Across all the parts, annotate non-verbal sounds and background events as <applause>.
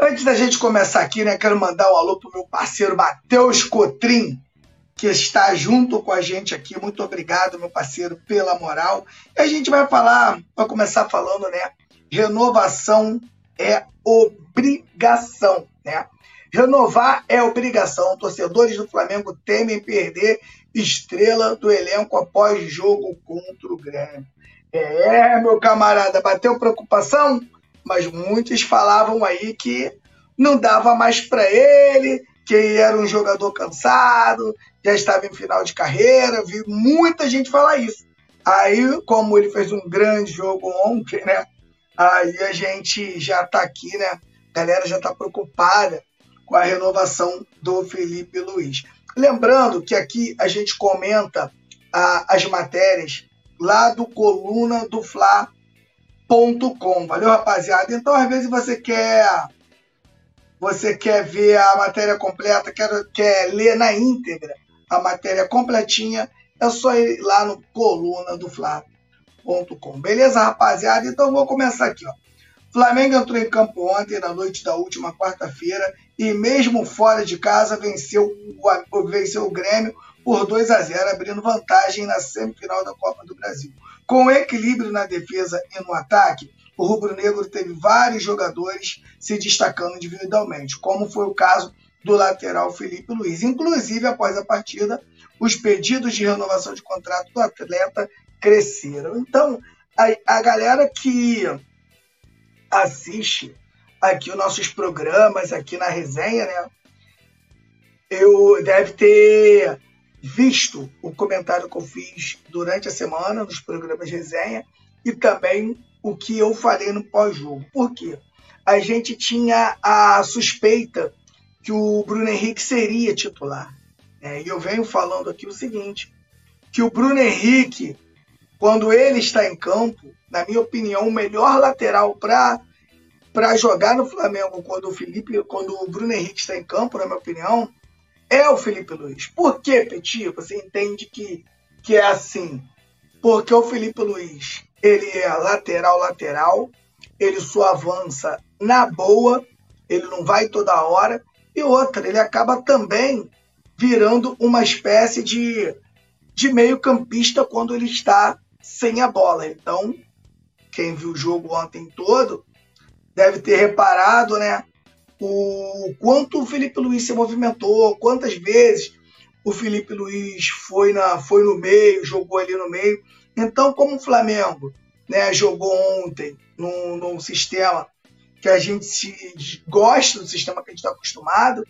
Antes da gente começar aqui, né, quero mandar um alô pro meu parceiro Matheus Cotrim, que está junto com a gente aqui. Muito obrigado, meu parceiro, pela moral. E a gente vai falar, vai começar falando, né? Renovação é obrigação, né? Renovar é obrigação. Torcedores do Flamengo temem perder estrela do elenco após jogo contra o Grêmio. É, meu camarada, bateu preocupação? Mas muitos falavam aí que não dava mais para ele, que era um jogador cansado, já estava em final de carreira, vi muita gente falar isso. Aí, como ele fez um grande jogo ontem, né? Aí a gente já está aqui, né? A galera já está preocupada com a renovação do Felipe Luiz. Lembrando que aqui a gente comenta as matérias lá do coluna do Fla.com. Valeu, rapaziada? Então, às vezes você quer você quer ver a matéria completa, quer, quer ler na íntegra a matéria completinha, é só ir lá no coluna do Fla.com. Beleza, rapaziada? Então vou começar aqui, ó. Flamengo entrou em campo ontem, na noite da última quarta-feira, e mesmo fora de casa venceu o, venceu o Grêmio por 2 a 0, abrindo vantagem na semifinal da Copa do Brasil. Com equilíbrio na defesa e no ataque, o rubro-negro teve vários jogadores se destacando individualmente, como foi o caso do lateral Felipe Luiz. Inclusive, após a partida, os pedidos de renovação de contrato do atleta cresceram. Então, a, a galera que assiste aqui os nossos programas, aqui na resenha, né? Eu deve ter visto o comentário que eu fiz durante a semana nos programas de resenha e também o que eu falei no pós-jogo. Por quê? A gente tinha a suspeita que o Bruno Henrique seria titular. É, e eu venho falando aqui o seguinte: que o Bruno Henrique, quando ele está em campo, na minha opinião, o melhor lateral para para jogar no Flamengo quando o Felipe, quando o Bruno Henrique está em campo, na minha opinião, é o Felipe Luiz. Por que, Petit? Você entende que, que é assim? Porque o Felipe Luiz ele é lateral, lateral, ele só avança na boa, ele não vai toda hora. E outra, ele acaba também virando uma espécie de, de meio-campista quando ele está sem a bola. Então, quem viu o jogo ontem todo deve ter reparado, né? O quanto o Felipe Luiz se movimentou, quantas vezes o Felipe Luiz foi, na, foi no meio, jogou ali no meio. Então, como o Flamengo né, jogou ontem num, num sistema que a gente se, gosta do sistema que a gente está acostumado,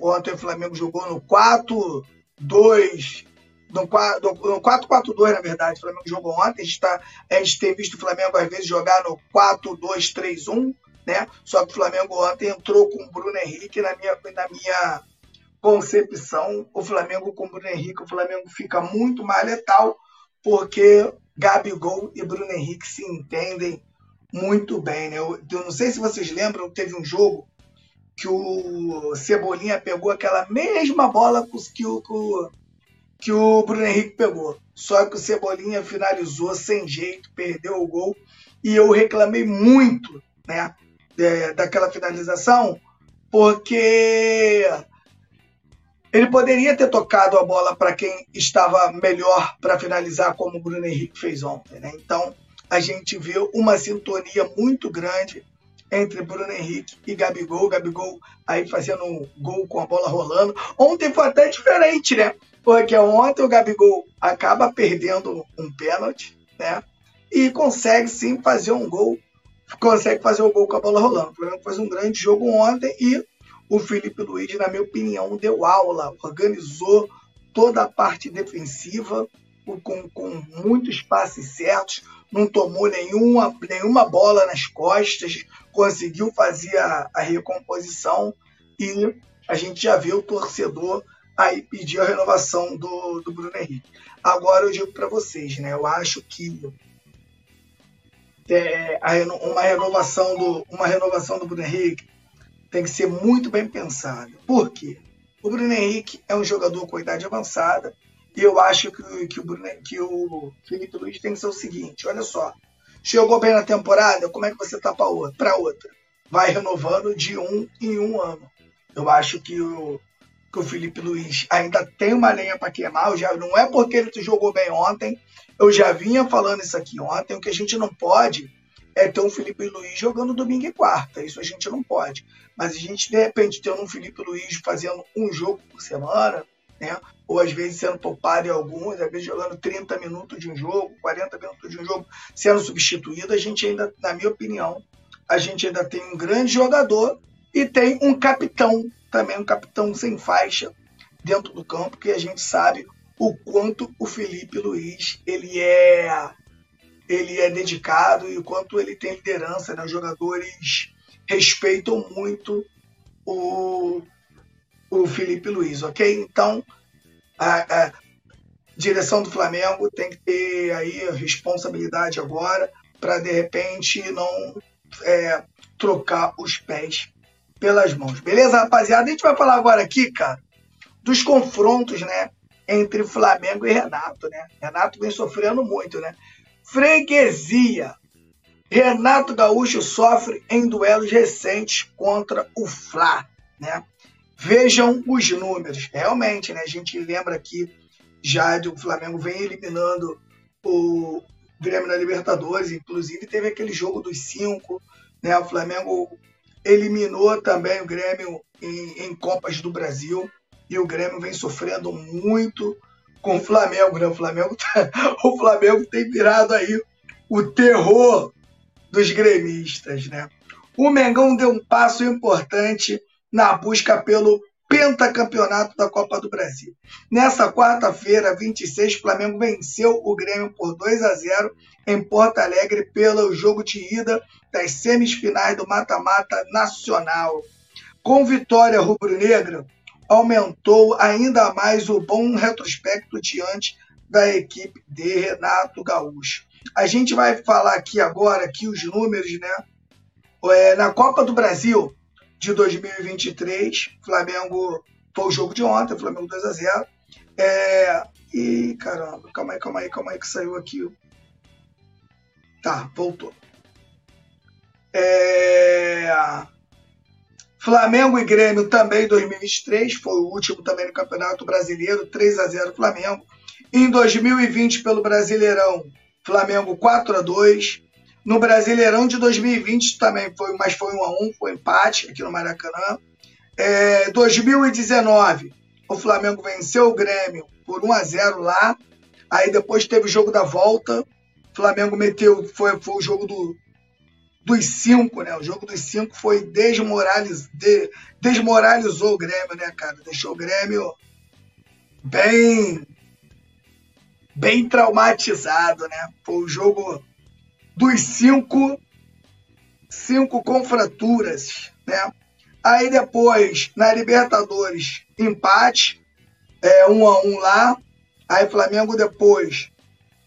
ontem o Flamengo jogou no 4-2, no 4-4-2, na verdade. O Flamengo jogou ontem. A gente, tá, a gente tem visto o Flamengo, às vezes, jogar no 4-2-3-1, né? Só que o Flamengo ontem entrou com o Bruno Henrique na minha, na minha concepção. O Flamengo com o Bruno Henrique, o Flamengo fica muito mais letal, porque Gabigol e Bruno Henrique se entendem muito bem, né? Eu, eu não sei se vocês lembram, teve um jogo que o Cebolinha pegou aquela mesma bola que o, que o, que o Bruno Henrique pegou. Só que o Cebolinha finalizou sem jeito, perdeu o gol. E eu reclamei muito né, é, daquela finalização, porque ele poderia ter tocado a bola para quem estava melhor para finalizar, como o Bruno Henrique fez ontem. Né? Então, a gente vê uma sintonia muito grande entre Bruno Henrique e Gabigol. Gabigol aí fazendo um gol com a bola rolando. Ontem foi até diferente, né? Porque ontem o Gabigol acaba perdendo um pênalti, né? E consegue sim fazer um gol, consegue fazer o um gol com a bola rolando. O Flamengo faz um grande jogo ontem e o Felipe Luiz, na minha opinião, deu aula, organizou toda a parte defensiva com, com muitos passes certos, não tomou nenhuma, nenhuma bola nas costas, conseguiu fazer a, a recomposição e a gente já vê o torcedor aí pedir a renovação do, do Bruno Henrique. Agora eu digo para vocês, né? Eu acho que é, uma renovação do uma renovação do Bruno Henrique tem que ser muito bem pensada. Por quê? O Bruno Henrique é um jogador com idade avançada e eu acho que, que, o, Bruno, que o Felipe Luiz tem que ser o seguinte: olha só, chegou bem na temporada, como é que você tá para outra? Vai renovando de um em um ano. Eu acho que o, que o Felipe Luiz ainda tem uma lenha para queimar. Já, não é porque ele jogou bem ontem. Eu já vinha falando isso aqui ontem. O que a gente não pode é ter um Felipe Luiz jogando domingo e quarta. Isso a gente não pode. Mas a gente, de repente, tendo um Felipe Luiz fazendo um jogo por semana, né? ou às vezes sendo poupado em alguns, às vezes jogando 30 minutos de um jogo, 40 minutos de um jogo, sendo substituído, a gente ainda, na minha opinião, a gente ainda tem um grande jogador e tem um capitão, também um capitão sem faixa dentro do campo, que a gente sabe o quanto o Felipe Luiz ele é ele é dedicado e o quanto ele tem liderança, né? Os jogadores respeitam muito o, o Felipe Luiz, ok? Então, a, a direção do Flamengo tem que ter aí a responsabilidade agora para, de repente, não é, trocar os pés pelas mãos. Beleza, rapaziada? A gente vai falar agora aqui, cara, dos confrontos, né? Entre Flamengo e Renato, né? Renato vem sofrendo muito, né? Freguesia. Renato Gaúcho sofre em duelos recentes contra o Fla, né? Vejam os números. Realmente, né? A gente lembra aqui já do Flamengo vem eliminando o Grêmio na Libertadores, inclusive teve aquele jogo dos cinco, né? O Flamengo eliminou também o Grêmio em, em Copas do Brasil e o Grêmio vem sofrendo muito com o Flamengo, né? O Flamengo, tá, <laughs> o Flamengo tem virado aí o terror dos gremistas, né? O Mengão deu um passo importante na busca pelo pentacampeonato da Copa do Brasil. Nessa quarta-feira, 26, o Flamengo venceu o Grêmio por 2 a 0 em Porto Alegre pelo jogo de ida das semifinais do mata-mata nacional. Com vitória rubro-negra, aumentou ainda mais o bom retrospecto diante da equipe de Renato Gaúcho. A gente vai falar aqui agora aqui os números, né? É, na Copa do Brasil de 2023, Flamengo foi o jogo de ontem, Flamengo 2 a 0. É, e caramba, calma aí, calma aí, calma aí que saiu aqui. Tá, voltou. É, Flamengo e Grêmio também 2023, foi o último também no Campeonato Brasileiro, 3 a 0 Flamengo. Em 2020 pelo Brasileirão, Flamengo 4 a 2. No Brasileirão de 2020 também foi, mas foi 1 a 1, foi empate aqui no Maracanã. É, 2019, o Flamengo venceu o Grêmio por 1 a 0 lá. Aí depois teve o jogo da volta. O Flamengo meteu, foi, foi o jogo do, dos cinco, né? O jogo dos cinco foi desmoraliz, de, desmoralizou o Grêmio, né, cara? Deixou o Grêmio bem bem traumatizado, né? Foi o jogo dos cinco cinco com fraturas, né? Aí depois na Libertadores empate, é um a um lá. Aí Flamengo depois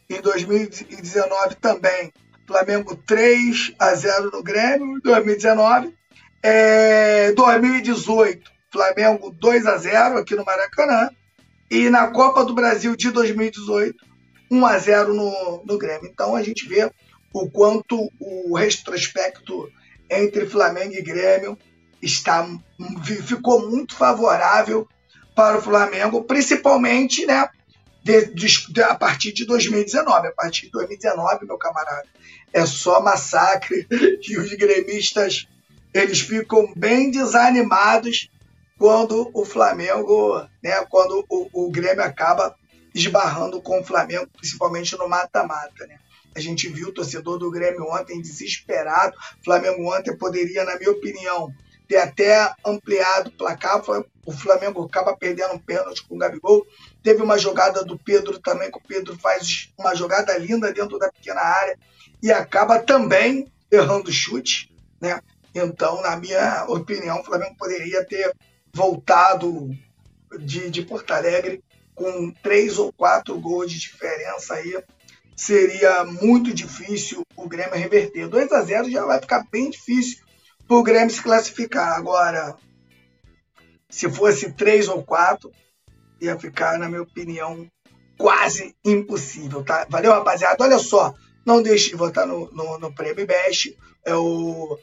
em 2019 também Flamengo 3 a 0 no Grêmio, 2019. É, 2018, Flamengo 2 a 0 aqui no Maracanã. E na Copa do Brasil de 2018, 1 a 0 no, no Grêmio. Então a gente vê o quanto o retrospecto entre Flamengo e Grêmio está ficou muito favorável para o Flamengo, principalmente, né, de, de, a partir de 2019. A partir de 2019, meu camarada, é só massacre <laughs> e os gremistas eles ficam bem desanimados quando o Flamengo, né, quando o, o Grêmio acaba esbarrando com o Flamengo, principalmente no mata-mata, né? A gente viu o torcedor do Grêmio ontem desesperado. O Flamengo ontem poderia, na minha opinião, ter até ampliado o placar. O Flamengo acaba perdendo um pênalti com o Gabigol. Teve uma jogada do Pedro também, que o Pedro faz uma jogada linda dentro da pequena área e acaba também errando chute, né? Então, na minha opinião, o Flamengo poderia ter voltado de, de Porto Alegre com três ou quatro gols de diferença aí. Seria muito difícil o Grêmio reverter. 2 a 0 já vai ficar bem difícil o Grêmio se classificar. Agora, se fosse três ou quatro, ia ficar, na minha opinião, quase impossível, tá? Valeu, rapaziada? Olha só, não deixe de votar no, no, no Prêmio Best. É o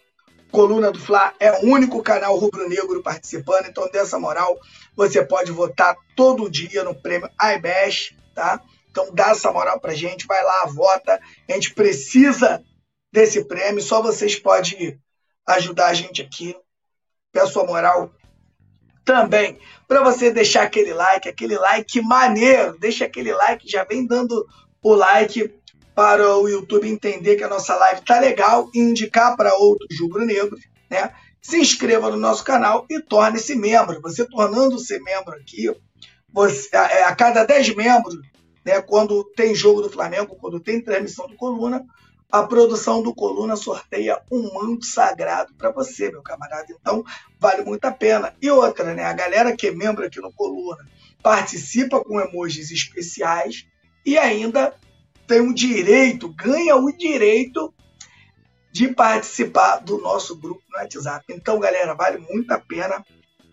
Coluna do Fla é o único canal rubro-negro participando, então dessa moral você pode votar todo dia no prêmio iBest, tá? Então dá essa moral pra gente, vai lá, vota. A gente precisa desse prêmio, só vocês podem ajudar a gente aqui. Peço a moral também para você deixar aquele like, aquele like maneiro. Deixa aquele like, já vem dando o like para o YouTube entender que a nossa live tá legal e indicar para outros rubro-negros, né? Se inscreva no nosso canal e torne-se membro. Você tornando-se membro aqui, você, a, é, a cada 10 membros, né, quando tem jogo do Flamengo, quando tem transmissão do Coluna, a produção do Coluna sorteia um manto sagrado para você, meu camarada. Então, vale muito a pena. E outra, né? A galera que é membro aqui no Coluna participa com emojis especiais e ainda tem o direito, ganha o direito de participar do nosso grupo no WhatsApp. Então, galera, vale muito a pena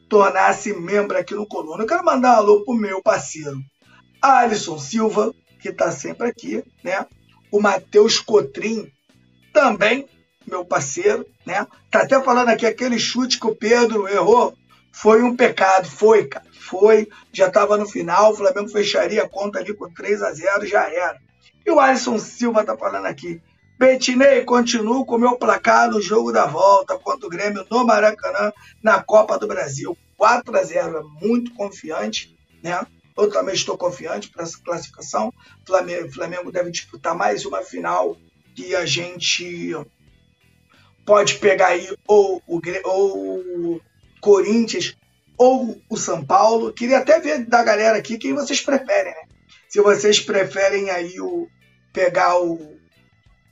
tornar-se membro aqui no Coluna. Eu quero mandar um alô pro meu parceiro Alisson Silva, que está sempre aqui, né? o Matheus Cotrim, também meu parceiro, né? Tá até falando aqui, aquele chute que o Pedro errou foi um pecado. Foi, cara. Foi. Já estava no final, o Flamengo fecharia a conta ali com 3 a 0 já era. E o Alisson Silva tá falando aqui. Betinei, continuo com o meu placar no jogo da volta contra o Grêmio no Maracanã, na Copa do Brasil. 4 a 0 é muito confiante, né? Eu também estou confiante para essa classificação. Flamengo, Flamengo deve disputar mais uma final que a gente pode pegar aí ou o, ou Corinthians ou o São Paulo. Queria até ver da galera aqui quem vocês preferem, né? Se vocês preferem aí o pegar o,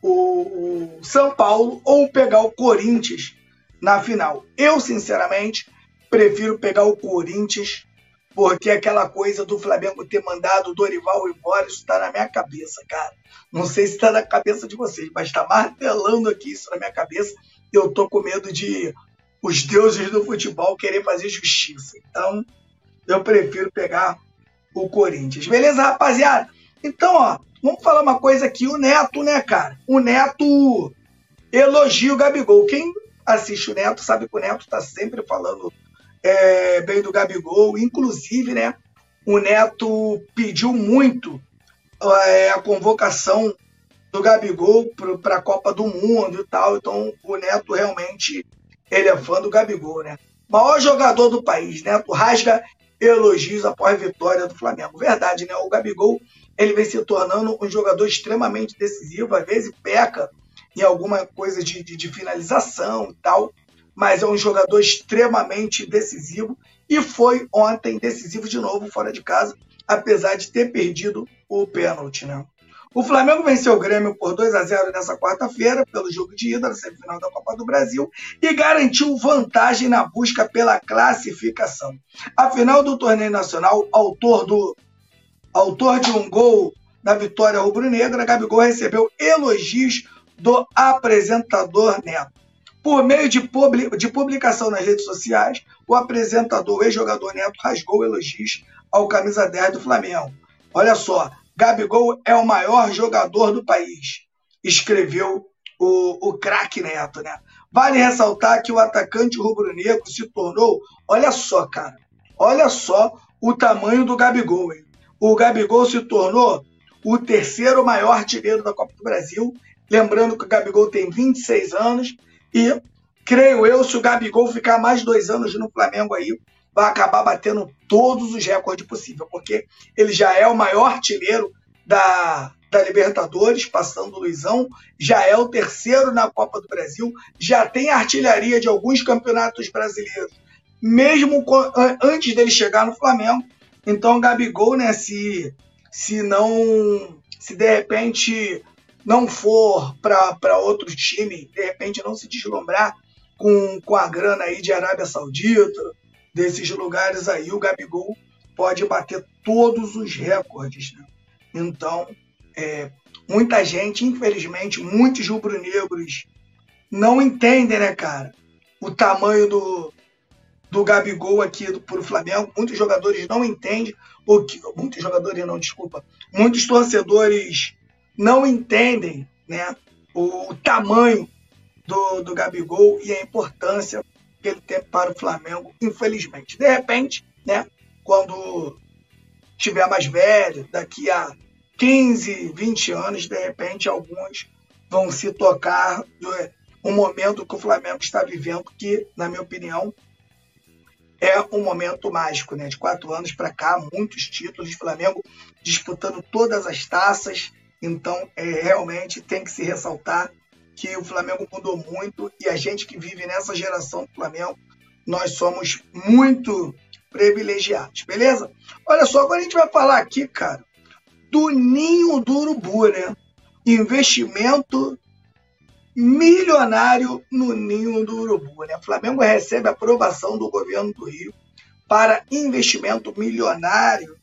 o, o São Paulo ou pegar o Corinthians na final. Eu, sinceramente, prefiro pegar o Corinthians porque aquela coisa do Flamengo ter mandado o Dorival embora, isso está na minha cabeça, cara. Não sei se está na cabeça de vocês, mas está martelando aqui isso na minha cabeça. Eu tô com medo de os deuses do futebol querer fazer justiça. Então, eu prefiro pegar o Corinthians. Beleza, rapaziada? Então, ó, vamos falar uma coisa aqui. O Neto, né, cara? O Neto elogia o Gabigol. Quem assiste o Neto sabe que o Neto tá sempre falando é, bem do Gabigol. Inclusive, né, o Neto pediu muito é, a convocação do Gabigol para a Copa do Mundo e tal. Então, o Neto realmente ele é fã do Gabigol, né? Maior jogador do país, Neto rasga elogios após vitória do Flamengo. Verdade, né? O Gabigol ele vem se tornando um jogador extremamente decisivo, às vezes peca em alguma coisa de, de, de finalização e tal, mas é um jogador extremamente decisivo e foi ontem decisivo de novo fora de casa, apesar de ter perdido o pênalti, né? O Flamengo venceu o Grêmio por 2 a 0 nessa quarta-feira, pelo jogo de ida na semifinal da Copa do Brasil, e garantiu vantagem na busca pela classificação. A final do torneio nacional, autor, do, autor de um gol na vitória rubro-negra, Gabigol recebeu elogios do apresentador Neto. Por meio de, de publicação nas redes sociais, o apresentador ex-jogador Neto rasgou elogios ao camisa 10 do Flamengo. Olha só, Gabigol é o maior jogador do país, escreveu o, o craque Neto, né? Vale ressaltar que o atacante rubro-negro se tornou, olha só, cara, olha só o tamanho do Gabigol, hein? O Gabigol se tornou o terceiro maior artilheiro da Copa do Brasil. Lembrando que o Gabigol tem 26 anos e creio eu, se o Gabigol ficar mais dois anos no Flamengo aí, vai acabar batendo todos os recordes possíveis, porque ele já é o maior artilheiro da, da Libertadores, passando o Luizão, já é o terceiro na Copa do Brasil, já tem artilharia de alguns campeonatos brasileiros, mesmo antes dele chegar no Flamengo. Então, Gabigol, né, se, se não, se de repente não for para outro time, de repente não se deslumbrar com, com a grana aí de Arábia Saudita, desses lugares aí, o Gabigol pode bater todos os recordes. Né? Então, é, muita gente, infelizmente, muitos rubro-negros não entendem, né, cara? o tamanho do, do Gabigol aqui para o Flamengo. Muitos jogadores não entendem, o que, muitos jogadores não, desculpa, muitos torcedores não entendem né, o, o tamanho do, do Gabigol e a importância que ele tem para o Flamengo, infelizmente. De repente, né, quando estiver mais velho, daqui a 15, 20 anos, de repente, alguns vão se tocar do um momento que o Flamengo está vivendo, que, na minha opinião, é um momento mágico, né? De quatro anos para cá, muitos títulos, Flamengo disputando todas as taças. Então, é, realmente tem que se ressaltar que o Flamengo mudou muito e a gente que vive nessa geração do Flamengo, nós somos muito privilegiados, beleza? Olha só, agora a gente vai falar aqui, cara, do ninho do urubu, né? Investimento milionário no ninho do urubu, né? O Flamengo recebe aprovação do governo do Rio para investimento milionário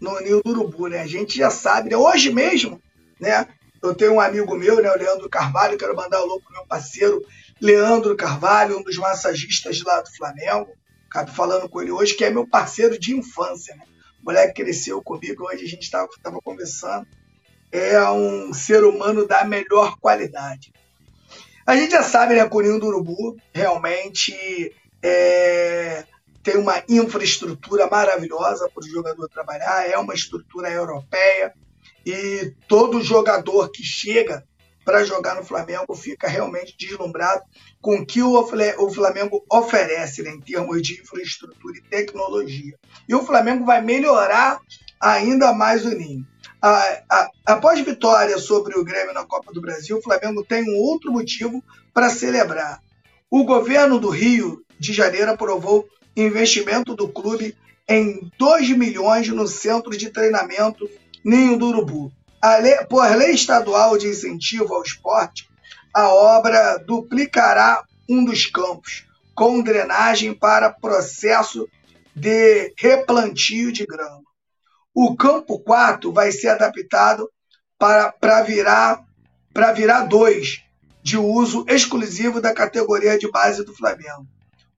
no ninho do urubu, né? A gente já sabe, né? Hoje mesmo, né? Eu tenho um amigo meu, né, o Leandro Carvalho, quero mandar alô pro meu parceiro Leandro Carvalho, um dos massagistas lá do Flamengo. Acabo falando com ele hoje, que é meu parceiro de infância, né? O moleque cresceu comigo, hoje a gente estava conversando. É um ser humano da melhor qualidade. A gente já sabe, né, que o Ninho do Urubu realmente é, tem uma infraestrutura maravilhosa para o jogador trabalhar, é uma estrutura europeia, e todo jogador que chega para jogar no Flamengo fica realmente deslumbrado com o que o Flamengo oferece né, em termos de infraestrutura e tecnologia. E o Flamengo vai melhorar ainda mais o Ninho. A, a, após vitória sobre o Grêmio na Copa do Brasil, o Flamengo tem um outro motivo para celebrar. O governo do Rio de Janeiro aprovou investimento do clube em 2 milhões no centro de treinamento Ninho do Urubu. Lei, por lei estadual de incentivo ao esporte, a obra duplicará um dos campos, com drenagem para processo de replantio de grama. O campo 4 vai ser adaptado para, para virar para virar dois, de uso exclusivo da categoria de base do Flamengo.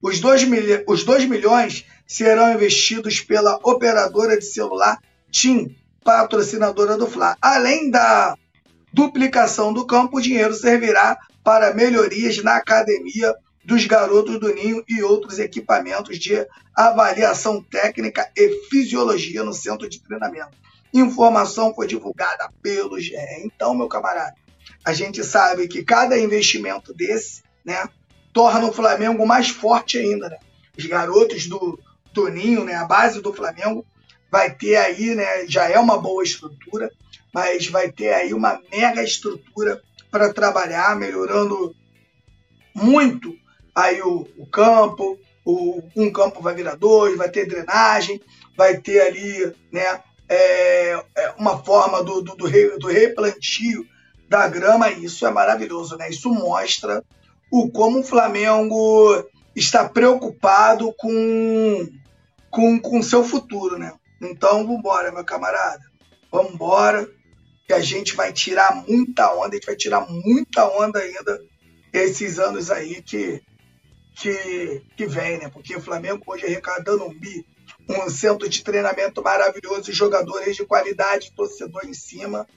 Os 2 os dois milhões serão investidos pela operadora de celular TIM, patrocinadora do Fla. Além da duplicação do campo, o dinheiro servirá para melhorias na academia dos garotos do Ninho e outros equipamentos de avaliação técnica e fisiologia no centro de treinamento. Informação foi divulgada pelo GE. Então, meu camarada, a gente sabe que cada investimento desse, né, torna o Flamengo mais forte ainda, né? Os garotos do, do Ninho, né, a base do Flamengo, vai ter aí, né, já é uma boa estrutura, mas vai ter aí uma mega estrutura para trabalhar, melhorando muito aí o, o campo, o, um campo vai virar dois, vai ter drenagem, vai ter ali né, é, é uma forma do, do, do, re, do replantio da grama, e isso é maravilhoso, né? Isso mostra o como o Flamengo está preocupado com com com seu futuro, né? Então, vamos embora, meu camarada. Vamos embora, que a gente vai tirar muita onda, a gente vai tirar muita onda ainda esses anos aí que, que, que vem, né? Porque o Flamengo hoje arrecadando um bi, um centro de treinamento maravilhoso, jogadores de qualidade, torcedor em cima.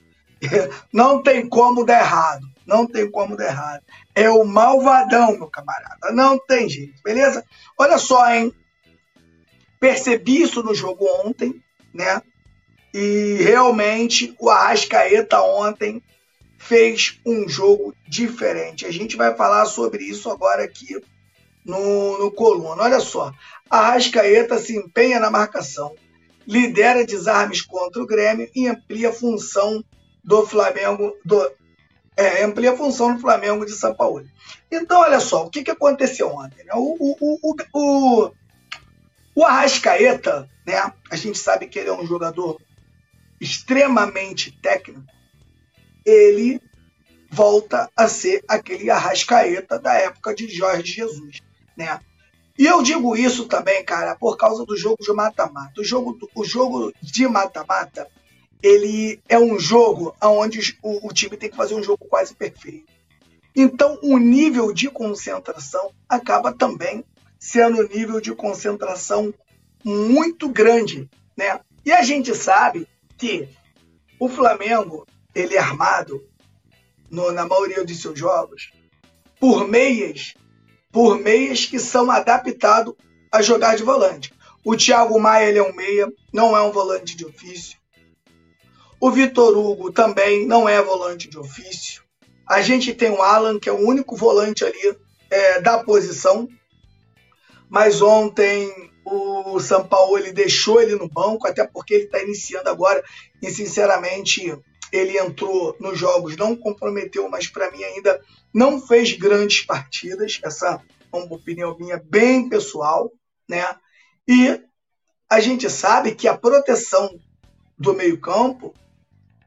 <laughs> Não tem como dar errado. Não tem como dar errado. É o malvadão, meu camarada. Não tem jeito, beleza? Olha só, hein? Percebi isso no jogo ontem, né? E realmente o Arrascaeta ontem fez um jogo diferente. A gente vai falar sobre isso agora aqui no, no coluna. Olha só, Arrascaeta se empenha na marcação, lidera desarmes contra o Grêmio e amplia a função do Flamengo, do, é, amplia a função do Flamengo de São Paulo. Então, olha só, o que, que aconteceu ontem? Né? O, o, o, o, Arrascaeta, né? A gente sabe que ele é um jogador extremamente técnico. Ele volta a ser aquele Arrascaeta da época de Jorge Jesus, né? E eu digo isso também, cara, por causa do jogo de mata-mata. O jogo, o jogo de mata-mata, ele é um jogo onde o, o time tem que fazer um jogo quase perfeito. Então, o nível de concentração acaba também sendo um nível de concentração muito grande, né? E a gente sabe que o Flamengo, ele é armado no, na maioria dos seus jogos por meias, por meias que são adaptados a jogar de volante. O Thiago Maia ele é um meia, não é um volante de ofício. O Vitor Hugo também não é volante de ofício. A gente tem o Alan, que é o único volante ali é, da posição. Mas ontem o São Paulo ele deixou ele no banco, até porque ele está iniciando agora. E sinceramente, ele entrou nos jogos, não comprometeu, mas para mim ainda não fez grandes partidas. Essa é uma opinião minha bem pessoal, né? E a gente sabe que a proteção do meio-campo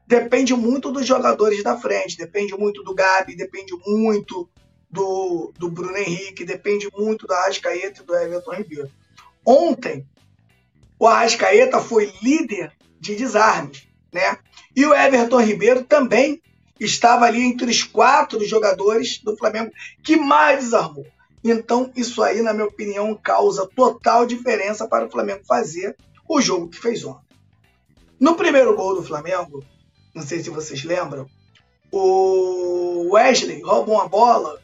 depende muito dos jogadores da frente, depende muito do Gabi, depende muito do, do Bruno Henrique, depende muito da Arrascaeta e do Everton Ribeiro. Ontem, o Arrascaeta foi líder de desarmes, né? E o Everton Ribeiro também estava ali entre os quatro jogadores do Flamengo que mais desarmou. Então, isso aí, na minha opinião, causa total diferença para o Flamengo fazer o jogo que fez ontem. No primeiro gol do Flamengo, não sei se vocês lembram, o Wesley rouba uma bola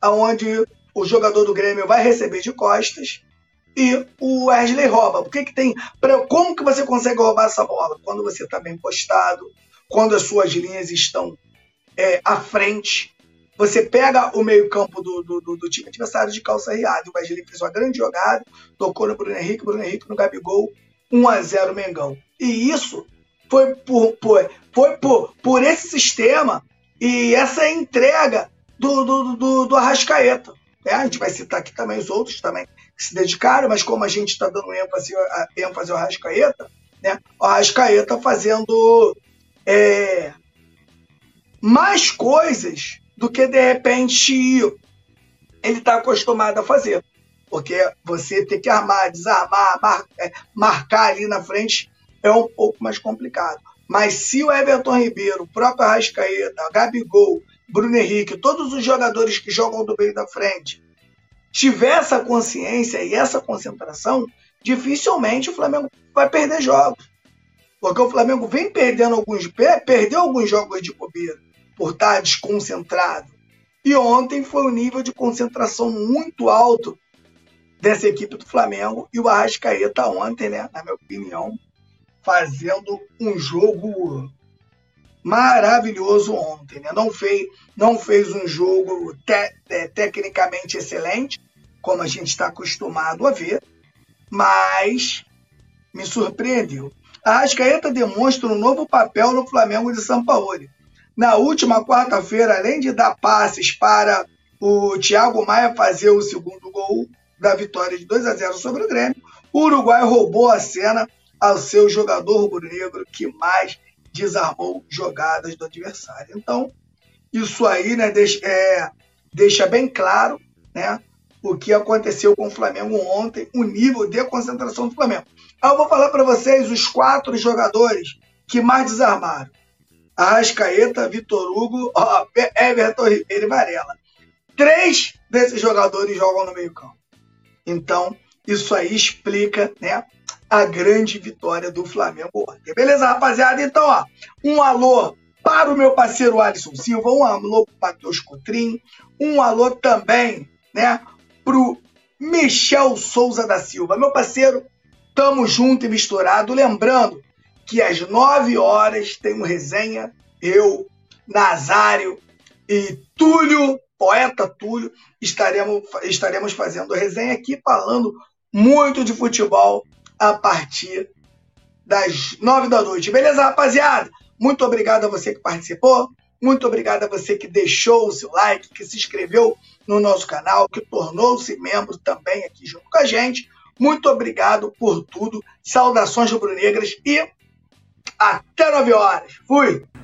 aonde o jogador do Grêmio vai receber de costas e o Wesley rouba. O que, que tem? Pra, como que você consegue roubar essa bola? Quando você está bem postado, quando as suas linhas estão é, à frente. Você pega o meio-campo do, do, do, time adversário de calça riada. O Wesley fez uma grande jogada, tocou no Bruno Henrique, Bruno Henrique no Gabigol, 1 a 0 Mengão. E isso foi por, por, foi por, por esse sistema e essa entrega do, do, do, do Arrascaeta. É, a gente vai citar aqui também os outros também que se dedicaram, mas como a gente está dando ênfase, ênfase ao Arrascaeta, né, o Arrascaeta fazendo é, mais coisas do que de repente ele está acostumado a fazer. Porque você ter que armar, desarmar, mar, é, marcar ali na frente é um pouco mais complicado. Mas se o Everton Ribeiro, o próprio Arrascaeta, Gabigol, Bruno Henrique, todos os jogadores que jogam do meio da frente, tiver essa consciência e essa concentração, dificilmente o Flamengo vai perder jogos. Porque o Flamengo vem perdendo alguns, perdeu alguns jogos de bobeira por estar desconcentrado. E ontem foi um nível de concentração muito alto dessa equipe do Flamengo e o Arrascaeta ontem, né, na minha opinião, fazendo um jogo maravilhoso ontem. Né? Não, fez, não fez um jogo te, é, tecnicamente excelente, como a gente está acostumado a ver, mas me surpreendeu. A Arrascaeta demonstra um novo papel no Flamengo de São Paulo. Na última quarta-feira, além de dar passes para o Thiago Maia fazer o segundo gol da vitória de 2 a 0 sobre o Grêmio, o Uruguai roubou a cena ao seu jogador rubro-negro que mais desarmou jogadas do adversário. Então, isso aí né, deixa, é, deixa bem claro né, o que aconteceu com o Flamengo ontem, o nível de concentração do Flamengo. Eu vou falar para vocês os quatro jogadores que mais desarmaram. Arrascaeta, Vitor Hugo, ó, Everton Ribeiro e Varela. Três desses jogadores jogam no meio campo. Então, isso aí explica né, a grande vitória do Flamengo ontem. Beleza, rapaziada? Então, ó, um alô para o meu parceiro Alisson Silva, um alô para o Matheus Cotrim, um alô também, né, o Michel Souza da Silva. Meu parceiro, tamo junto e misturado. Lembrando que às 9 horas tem um resenha, eu, Nazário e Túlio, poeta Túlio, estaremos, estaremos fazendo resenha aqui, falando muito de futebol a partir das nove da noite. Beleza, rapaziada? Muito obrigado a você que participou. Muito obrigado a você que deixou o seu like, que se inscreveu no nosso canal, que tornou-se membro também aqui junto com a gente. Muito obrigado por tudo. Saudações rubro-negras e até 9 horas. Fui!